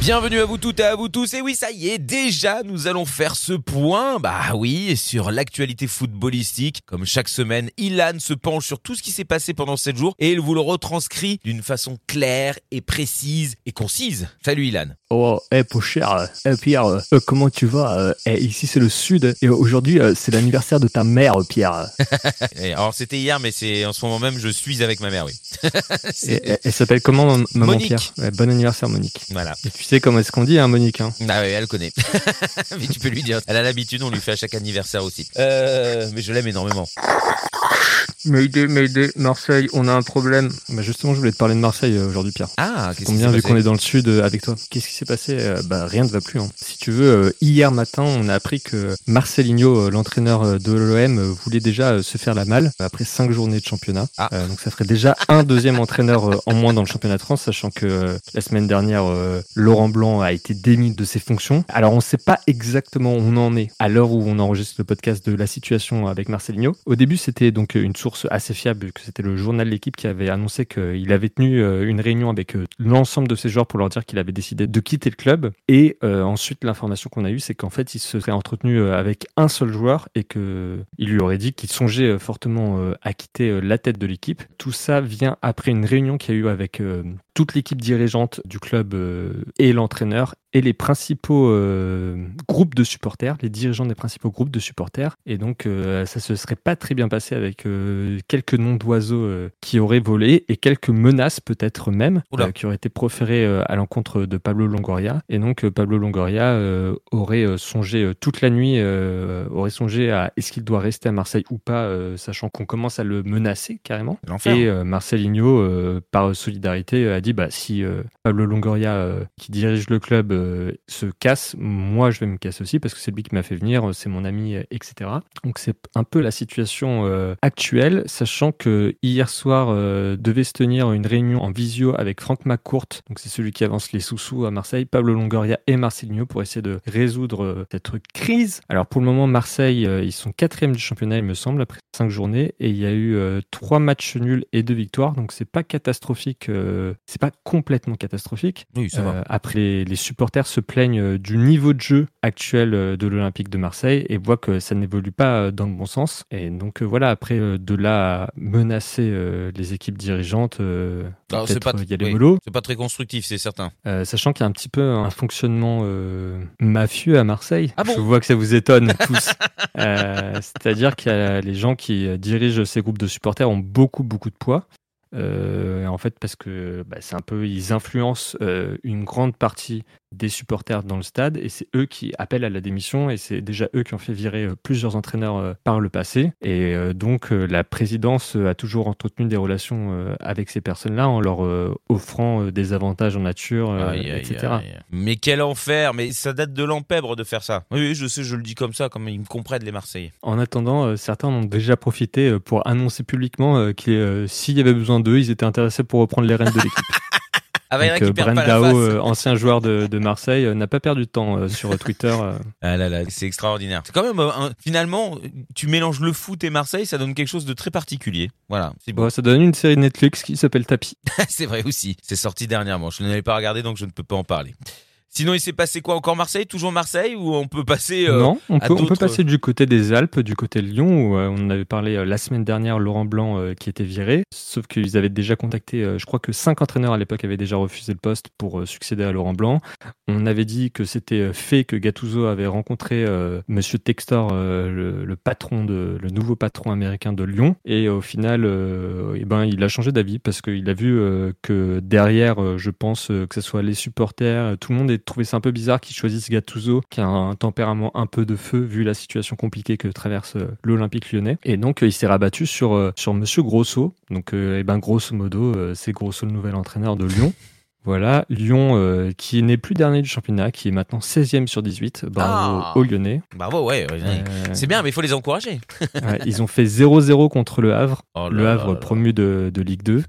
Bienvenue à vous toutes et à vous tous. Et oui, ça y est, déjà, nous allons faire ce point. Bah oui, sur l'actualité footballistique. Comme chaque semaine, Ilan se penche sur tout ce qui s'est passé pendant 7 jours et il vous le retranscrit d'une façon claire et précise et concise. Salut Ilan. Oh, eh, hey, cher, eh, Pierre, euh, comment tu vas euh, eh, Ici, c'est le Sud, et aujourd'hui, euh, c'est l'anniversaire de ta mère, Pierre. Alors, c'était hier, mais c'est en ce moment même, je suis avec ma mère, oui. elle s'appelle comment, maman Monique. Pierre? Bon anniversaire, Monique. Voilà. Et tu sais comment est-ce qu'on dit, hein, Monique hein Ah oui, elle connaît. mais tu peux lui dire. Elle a l'habitude, on lui fait à chaque anniversaire aussi. Euh, mais je l'aime énormément. Mayday, Mayday, Marseille, on a un problème. Bah justement, je voulais te parler de Marseille euh, aujourd'hui, Pierre. Ah, qu'est-ce Combien vu qu'on est dans le sud euh, avec toi Qu'est-ce qui s'est passé euh, Bah rien ne va plus. Hein. Si tu veux, euh, hier matin, on a appris que Marcelinho, l'entraîneur de l'OM, voulait déjà se faire la malle après cinq journées de championnat. Ah. Euh, donc ça ferait déjà un deuxième entraîneur en moins dans le championnat de France, sachant que la semaine dernière, euh, Blanc a été démis de ses fonctions. Alors on ne sait pas exactement où on en est à l'heure où on enregistre le podcast de la situation avec Marcelinho. Au début, c'était donc une source assez fiable, que c'était le journal de l'équipe qui avait annoncé qu'il avait tenu euh, une réunion avec euh, l'ensemble de ses joueurs pour leur dire qu'il avait décidé de quitter le club. Et euh, ensuite, l'information qu'on a eue, c'est qu'en fait, il se serait entretenu euh, avec un seul joueur et que il lui aurait dit qu'il songeait euh, fortement euh, à quitter euh, la tête de l'équipe. Tout ça vient après une réunion qu'il y a eu avec euh, toute l'équipe dirigeante du club euh, et l'entraîneur et les principaux euh, groupes de supporters, les dirigeants des principaux groupes de supporters. Et donc, euh, ça se serait pas très bien passé avec euh, quelques noms d'oiseaux euh, qui auraient volé et quelques menaces peut-être même qui auraient été proférées à l'encontre de Pablo Longoria. Et donc, Pablo Longoria aurait songé toute la nuit, aurait songé à est-ce qu'il doit rester à Marseille ou pas, sachant qu'on commence à le menacer carrément. Et euh, Marcelinho, par solidarité, a dit bah, si Pablo Longoria, qui dirige le club, euh, se casse, moi je vais me casser aussi parce que c'est lui qui m'a fait venir, euh, c'est mon ami, euh, etc. Donc c'est un peu la situation euh, actuelle, sachant que hier soir euh, devait se tenir une réunion en visio avec Franck McCourt, donc c'est celui qui avance les sous-sous à Marseille, Pablo Longoria et Marcelinho pour essayer de résoudre cette crise. Alors pour le moment, Marseille, ils sont quatrième du championnat, il me semble, après cinq journées, et il y a eu trois matchs nuls et deux victoires, donc c'est pas catastrophique, c'est pas complètement catastrophique. Oui, ça va. Après, les, les supporters se plaignent euh, du niveau de jeu actuel euh, de l'Olympique de Marseille et voient que ça n'évolue pas euh, dans le bon sens. Et donc voilà, après de là à menacer les équipes dirigeantes, c'est pas- il y a les oui. mollo. C'est pas très constructif, c'est certain. Euh, sachant qu'il y a un petit peu un fonctionnement euh, mafieux à Marseille. Ah bon Je vois que ça vous étonne tous. Euh, C'est-à-dire a les gens qui dirigent ces groupes de supporters ont beaucoup beaucoup de poids. Euh, en fait, parce que bah, c'est un peu, ils influencent euh, une grande partie des supporters dans le stade et c'est eux qui appellent à la démission et c'est déjà eux qui ont fait virer euh, plusieurs entraîneurs par le passé. Et donc, la présidence a toujours entretenu des relations avec ces personnes-là en leur offrant des avantages en nature, Aïe, etc. aïe. Mais quel enfer Mais ça date de l'empèbre de faire ça. Oui, je sais, je le dis comme ça, comme ils me comprennent les Marseillais. En attendant, certains en ont déjà profité pour annoncer publiquement que euh, s'il y avait besoin d'eux, ils étaient intéressés pour reprendre les rênes de l'équipe. Ah bah, Donc, Dao, euh, ancien joueur de, de Marseille, euh, n'a pas perdu de temps euh, sur Twitter. Ah là là, c'est extraordinaire. C'est quand même, un- finalement, tu mélanges le foot et Marseille, ça donne quelque chose de très particulier. Voilà. Bon, ça donne une série Netflix qui s'appelle Tapis. c'est vrai aussi. C'est sorti dernièrement. Je ne l'avais pas regardé, donc je ne peux pas en parler. Sinon, il s'est passé quoi encore Marseille? Toujours Marseille Ou on peut passer euh, non, on peut, on peut passer du côté des Alpes, du côté de Lyon, où euh, on avait parlé euh, la semaine dernière, Laurent Blanc euh, qui était viré. Sauf qu'ils avaient déjà contacté, euh, je crois que cinq entraîneurs à l'époque avaient déjà refusé le poste pour euh, succéder à Laurent Blanc. On avait dit que c'était euh, fait que Gattuso avait rencontré euh, Monsieur Textor, euh, le, le patron de, le nouveau patron américain de Lyon. Et au final, euh, eh ben, il a changé d'avis parce qu'il a vu euh, que derrière, euh, je pense euh, que ce soit les supporters, euh, tout le monde a trouvé ça un peu bizarre qu'ils choisissent Gattuso, qui a un tempérament un peu de feu vu la situation compliquée que traverse euh, l'Olympique lyonnais. Et donc, euh, il s'est rabattu sur, euh, sur Monsieur Grosso. Donc, eh ben, grosso modo, c'est Grosso le nouvel entraîneur de Lyon. Voilà, Lyon euh, qui n'est plus dernier du championnat, qui est maintenant 16e sur 18. Bravo Ah. aux Lyonnais. Bravo, ouais. Euh, C'est bien, mais il faut les encourager. ouais, ils ont fait 0-0 contre le Havre. Oh Le Havre là là. promu de, de Ligue 2.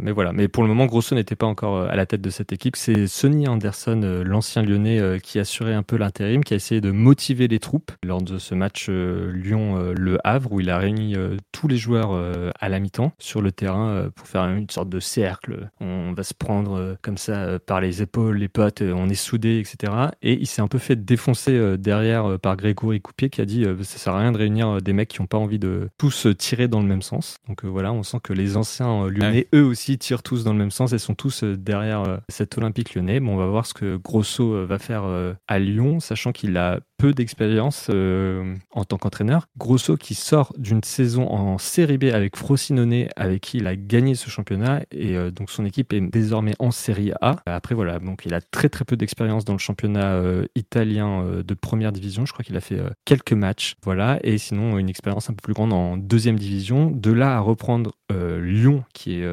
Mais voilà. Mais pour le moment, Grosso n'était pas encore à la tête de cette équipe. C'est Sonny Anderson, l'ancien Lyonnais, qui assurait un peu l'intérim, qui a essayé de motiver les troupes lors de ce match Lyon-Le Havre, où il a réuni tous les joueurs à la mi-temps sur le terrain pour faire une sorte de cercle. On va se prendre comme ça par les épaules, les potes, on est soudés, etc. Et il s'est un peu fait défoncer derrière par Grégory Coupier qui a dit ça sert à rien de réunir des mecs qui n'ont pas envie de tous tirer dans le même sens. Donc voilà, on sent que les anciens lyonnais, eux aussi, tirent tous dans le même sens et sont tous derrière cet Olympique lyonnais. Bon, on va voir ce que Grosso va faire à Lyon, sachant qu'il a peu d'expérience euh, en tant qu'entraîneur. Grosso qui sort d'une saison en Série B avec Frosinone, avec qui il a gagné ce championnat, et euh, donc son équipe est désormais en Série A. Après voilà, donc il a très très peu d'expérience dans le championnat euh, italien de première division. Je crois qu'il a fait quelques matchs, voilà, et sinon une expérience un peu plus grande en deuxième division. De là à reprendre Lyon, qui est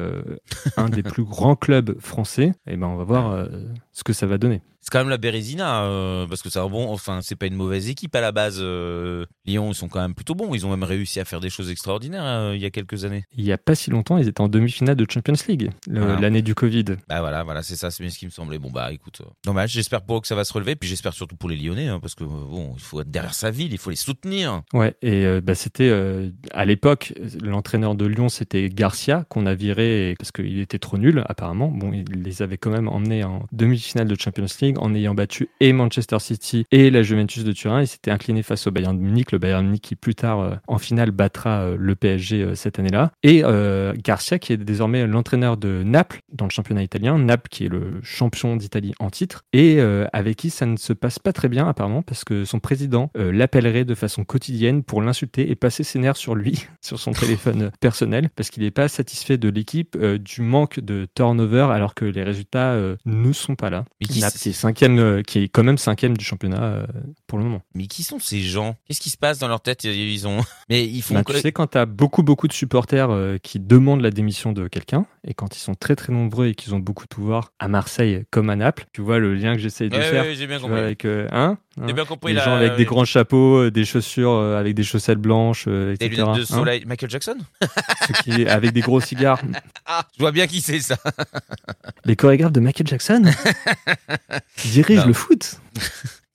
un des plus grands clubs français, et eh ben on va voir ce que ça va donner c'est quand même la Bérésina euh, parce que c'est bon enfin c'est pas une mauvaise équipe à la base euh, Lyon ils sont quand même plutôt bons. Ils ont même réussi à faire des choses extraordinaires euh, il y a quelques années. Il y a pas si longtemps ils étaient en demi-finale de Champions League l'année du Covid. Bah voilà voilà c'est ça c'est bien ce qui me semblait. Bon bah écoute dommage. J'espère pour eux que ça va se relever. Puis j'espère surtout pour les Lyonnais hein, parce que bon il faut être derrière sa ville il faut les soutenir. Ouais et bah c'était à l'époque l'entraîneur de Lyon c'était Garcia qu'on a viré parce qu'il était trop nul apparemment. Bon il les avait quand même emmenés en demi-finale de Champions League en ayant battu et Manchester City et la Juventus de Turin. Il s'était incliné face au Bayern de Munich, le Bayern de Munich qui plus tard euh, en finale battra euh, le PSG euh, cette année-là. Et Garcia qui est désormais l'entraîneur de Naples dans le championnat italien, Naples qui est le champion d'Italie en titre et avec qui ça ne se passe pas très bien apparemment parce que son président l'appellerait de façon quotidienne pour l'insulter et passer ses nerfs sur lui, sur son téléphone personnel parce qu'il n'est pas satisfait de l'équipe, du manque de turnover alors que les résultats ne sont pas là. Qui cinquième, euh, qui est quand même cinquième du championnat euh, pour le moment. Mais qui sont ces gens? Qu'est-ce qui se passe dans leur tête? Ils ont, mais ils font. Bah, tu sais, quand tu as beaucoup beaucoup de supporters euh, qui demandent la démission de quelqu'un et quand ils sont très très nombreux et qu'ils ont beaucoup de pouvoir à Marseille comme à Naples, tu vois le lien que j'essaye de faire. j'ai bien compris. Avec hein, bien compris. Les gens avec des grands chapeaux, des chaussures avec des chaussettes blanches, etc. Des lunettes de hein. soleil. Michael Jackson qui avec des gros cigares. Ah, je vois bien qui c'est ça. Les chorégraphes de Michael Jackson dirigent le foot.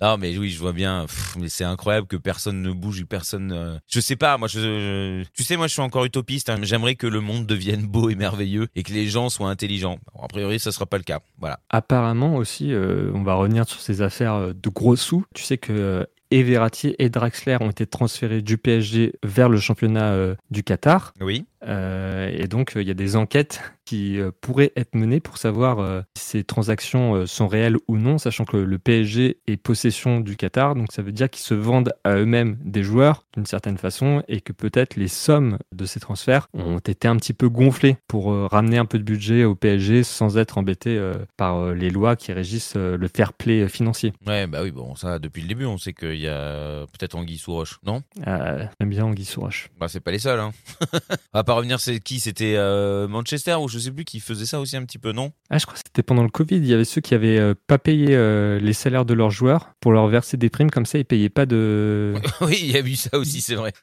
Non, mais oui, je vois bien. mais c'est incroyable que personne ne bouge, personne. Euh, je sais pas. Moi, je, tu sais, moi, je suis encore utopiste. Hein. J'aimerais que le monde devienne beau et merveilleux et que les gens soient intelligents. a priori, ça sera pas le cas. Voilà. Apparemment aussi, euh, on va revenir sur ces affaires euh, de gros sous. Tu sais que et Verratti et Draxler ont été transférés du PSG vers le championnat du Qatar. Oui. Et donc, il y a des enquêtes qui euh, pourraient être menées pour savoir euh, si ces transactions euh, sont réelles ou non, sachant que le PSG est possession du Qatar, donc ça veut dire qu'ils se vendent à eux-mêmes des joueurs d'une certaine façon et que peut-être les sommes de ces transferts ont été un petit peu gonflées pour ramener un peu de budget au PSG sans être embêtés par les lois qui régissent le fair play financier. Ouais, bah oui, bon, ça depuis le début, on sait qu'il y a peut-être Anguille sous roche, non? J'aime bien Anguille sous roche. Bah c'est pas les seuls, hein. pas revenir, c'est qui? C'était Manchester ou je sais plus qui faisait ça aussi un petit peu, non? Ah, je crois que c'était pendant le Covid. Il y avait ceux qui avaient euh, pas payé euh, les salaires de leurs joueurs pour leur verser des primes comme ça. Ils payaient pas de. oui, il y a eu ça aussi, c'est vrai.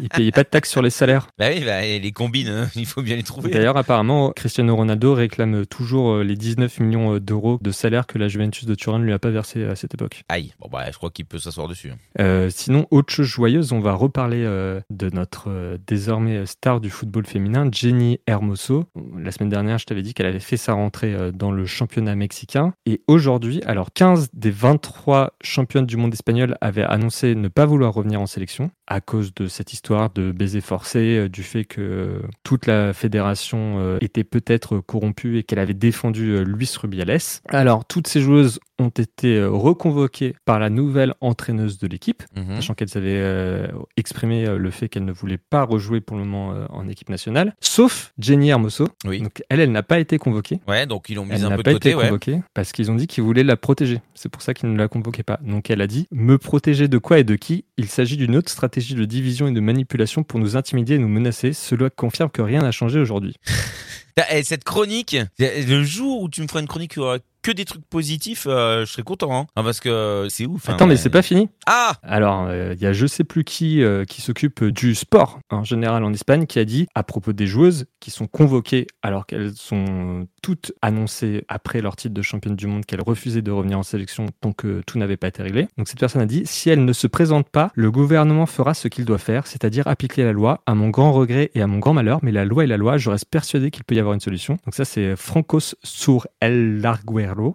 ils payaient pas de taxes sur les salaires. Bah oui, bah, les combines, hein, il faut bien les trouver. D'ailleurs, apparemment, Cristiano Ronaldo réclame toujours euh, les 19 millions d'euros de salaire que la Juventus de Turin ne lui a pas versé à cette époque. Aïe, bon bah, je crois qu'il peut s'asseoir dessus. Hein. sinon, autre chose joyeuse, on va reparler de notre désormais star du football féminin, Jenny Hermoso. La semaine dernière, je t'avais dit qu'elle avait fait sa rentrée euh, dans le championnat mexicain. Et aujourd'hui, alors 15 des 23 championnes du monde espagnol avaient annoncé ne pas vouloir revenir en sélection à cause de cette histoire de baiser forcé, euh, du fait que toute la fédération euh, était peut-être corrompue et qu'elle avait défendu Luis Rubiales. Alors, toutes ces joueuses ont été reconvoquées par la nouvelle entraîneuse de l'équipe, mhm. sachant qu'elles avaient exprimé le fait qu'elles ne voulaient pas rejouer pour le moment en équipe nationale, sauf Jenny Hermoso. Oui. Donc, elle, elle n'a pas été convoquée. Ouais, donc ils l'ont mis un peu de côté. Été convoquée parce qu'ils ont dit qu'ils voulaient la protéger. C'est pour ça qu'ils ne la convoquaient pas. Donc elle a dit Me protéger de quoi et de qui? Il s'agit d'une autre stratégie de division et de manipulation pour nous intimider et nous menacer. Cela confirme que rien n'a changé aujourd'hui. Eh, cette chronique, le jour où tu me feras une chronique que des trucs positifs, euh, je serais content. Hein. Parce que c'est ouf. hein. Attends, mais c'est pas fini. Ah Alors, euh, il y a je sais plus qui euh, qui s'occupe du sport en général en Espagne qui a dit à propos des joueuses qui sont convoquées alors qu'elles sont toutes annoncées après leur titre de championne du monde qu'elles refusaient de revenir en sélection tant que tout n'avait pas été réglé. Donc cette personne a dit si elles ne se présentent pas, le gouvernement fera ce qu'il doit faire, c'est-à-dire appliquer la loi à mon grand regret et à mon grand malheur, mais la loi est la loi, je reste persuadé qu'il peut y avoir une solution. Donc ça c'est Francos sur El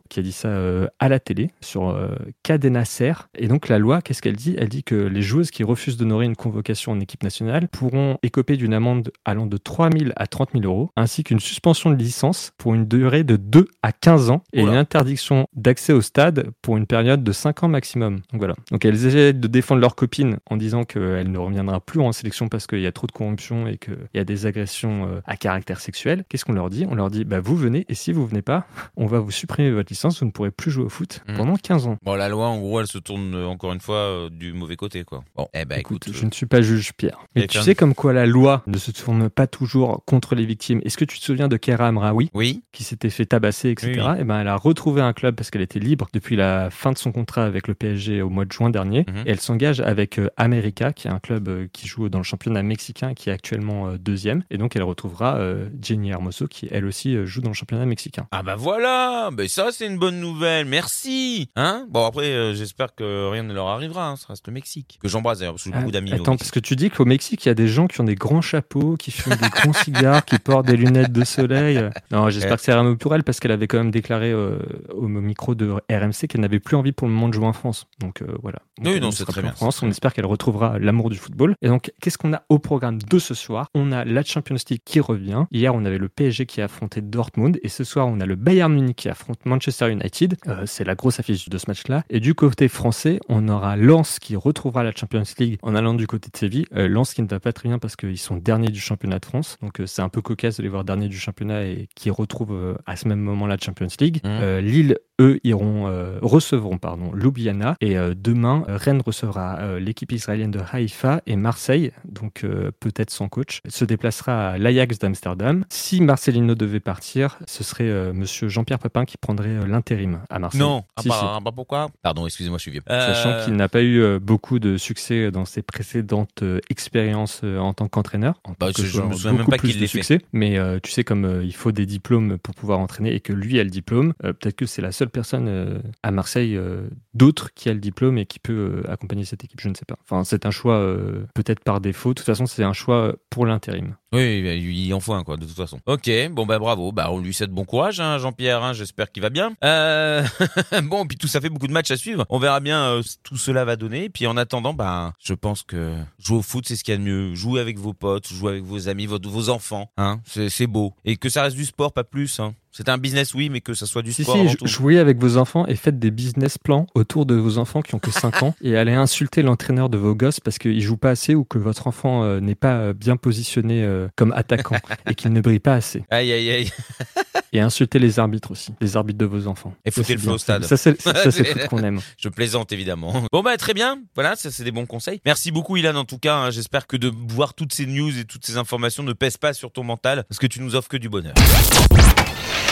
Qui a dit ça euh, à la télé sur euh, Cadena Ser. Et donc la loi, qu'est-ce qu'elle dit? Elle dit que les joueuses qui refusent d'honorer une convocation en équipe nationale pourront écoper d'une amende allant de 3 000 à 30 000 euros, ainsi qu'une suspension de licence pour une durée de 2 à 15 ans et une interdiction d'accès au stade pour une période de 5 ans maximum. Donc voilà. Donc elles essaient de défendre leur copine en disant qu'elle ne reviendra plus en sélection parce qu'il y a trop de corruption et qu'il y a des agressions euh, à caractère sexuel. Qu'est-ce qu'on leur dit? On leur dit bah vous venez et si vous venez pas, on va vous supprimer votre licence, vous ne pourrez plus jouer au foot Mhm. pendant 15 ans. Bon, la loi, en gros, elle se tourne euh, encore une fois euh, du mauvais côté, quoi. Bon, eh ben écoute, Écoute, je ne suis pas juge Pierre. Mais tu sais comme quoi la loi ne se tourne pas toujours contre les victimes. Est-ce que tu te souviens de Kera Amraoui oui, qui s'était fait tabasser, etc. Oui, oui. Et ben elle a retrouvé un club parce qu'elle était libre depuis la fin de son contrat avec le PSG au mois de juin dernier. Mhm. Et elle s'engage avec euh, América, qui est un club euh, qui joue dans le championnat mexicain, qui est actuellement euh, deuxième. Et donc elle retrouvera euh, Jenny Hermoso, qui elle aussi euh, joue dans le championnat mexicain. Ah bah voilà, ben ça c'est une bonne nouvelle, merci. Hein Bon après, euh, j'espère que rien ne leur arrivera, hein. ça reste le Mexique. Que j'embrasse d'ailleurs, parce que j'ai beaucoup d'amis. Attends, parce que tu dis qu'au Mexique, il y a des gens qui ont des grands chapeaux, qui fument des grands cigares, qui portent des lunettes de soleil. Non, j'espère Ouais. que c'est Rameau pour elle, parce qu'elle avait quand même déclaré euh, au micro de RMC qu'elle n'avait plus envie pour le moment de jouer en France. Donc euh, voilà. Donc, Oui, non, c'est très plus en bien, France. On bien. espère qu'elle retrouvera l'amour du football. Et donc, qu'est-ce qu'on a au programme de ce soir? On a la Champions League qui revient. Hier, on avait le PSG qui a affronté Dortmund. Et ce soir, on a le Bayern Munich qui affronte Manchester United. Euh, c'est la grosse affiche de ce match-là. Et du côté français, on aura Lens qui retrouvera la Champions League en allant du côté de Séville. Euh, Lens qui ne va pas très bien parce qu'ils sont derniers du championnat de France. Donc, euh, c'est un peu cocasse de les voir derniers du championnat et qui retrouvent euh, à ce même moment la Champions League. Euh, Lille, eux, iront recevront pardon Ljubljana et demain Rennes recevra l'équipe israélienne de Haïfa et Marseille, donc peut-être sans coach, se déplacera à l'Ajax d'Amsterdam. Si Marcelino devait partir, ce serait Monsieur Jean-Pierre Papin qui prendrait euh, l'intérim à Marseille. Non, ah Si, bah, si. ah bah pourquoi? Pardon, excusez-moi, je suis vieux. Sachant Euh, qu'il n'a pas eu euh, beaucoup de succès dans ses précédentes expériences en tant qu'entraîneur. En Bah, tant que je- je me souviens même beaucoup pas plus qu'il de l'ait fait. succès. Mais euh, tu sais, comme euh, il faut des diplômes pour pouvoir entraîner et que lui a le diplôme, euh, peut-être que c'est la seule personne euh, à Marseille euh, d'autre qui a le diplôme et qui peut euh, accompagner cette équipe. Je ne sais pas. Enfin, c'est un choix euh, peut-être par défaut. De toute façon, c'est un choix pour l'intérim. Oui, il en faut un, quoi, de toute façon. Ok, bon, bah bravo. Bah, on lui souhaite bon courage, hein, Jean-Pierre. Hein, J'espère qu'il va bien. Euh... bon, puis tout ça fait beaucoup de matchs à suivre. On verra bien euh, ce- tout cela va donner. Puis en attendant, bah, je pense que jouer au foot, c'est ce qu'il y a de mieux. Jouer avec vos potes, jouer avec vos amis, votre- vos enfants. Hein, c'est c'est beau. Et que ça reste du sport, pas plus. Hein. C'est un business, oui, mais que ça soit du Si, sport si, avant tout. jouez avec vos enfants et faites des business plans autour de vos enfants qui ont que 5 ans et allez insulter l'entraîneur de vos gosses parce qu'il joue pas assez ou que votre enfant euh, n'est pas euh, bien positionné euh, comme attaquant et qu'il ne brille pas assez. Aïe, aïe, aïe. Et insulter les arbitres aussi, les arbitres de vos enfants. Et foutez le bien. au stade. Ça, c'est foot qu'on aime. Je plaisante évidemment. Bon bah très bien, voilà, ça c'est des bons conseils. Merci beaucoup Ilan en tout cas, hein. j'espère que de voir toutes ces news et toutes ces informations ne pèsent pas sur ton mental parce que tu nous offres que du bonheur.